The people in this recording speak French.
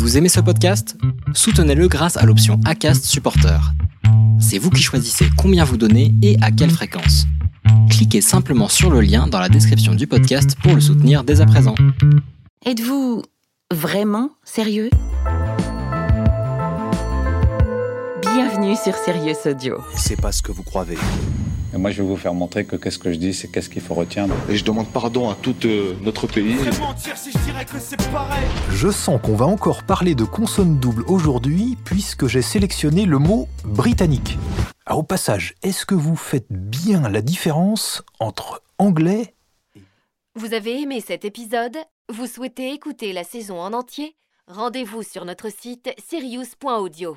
Vous aimez ce podcast? Soutenez-le grâce à l'option ACAST Supporter. C'est vous qui choisissez combien vous donnez et à quelle fréquence. Cliquez simplement sur le lien dans la description du podcast pour le soutenir dès à présent. Êtes-vous vraiment sérieux? Bienvenue sur Sirius Audio. C'est pas ce que vous croyez. Et moi, je vais vous faire montrer que qu'est-ce que je dis, c'est qu'est-ce qu'il faut retenir. Et je demande pardon à tout euh, notre pays. Je sens qu'on va encore parler de consonne double aujourd'hui, puisque j'ai sélectionné le mot britannique. Ah, au passage, est-ce que vous faites bien la différence entre anglais Vous avez aimé cet épisode? Vous souhaitez écouter la saison en entier? Rendez-vous sur notre site sirius.audio.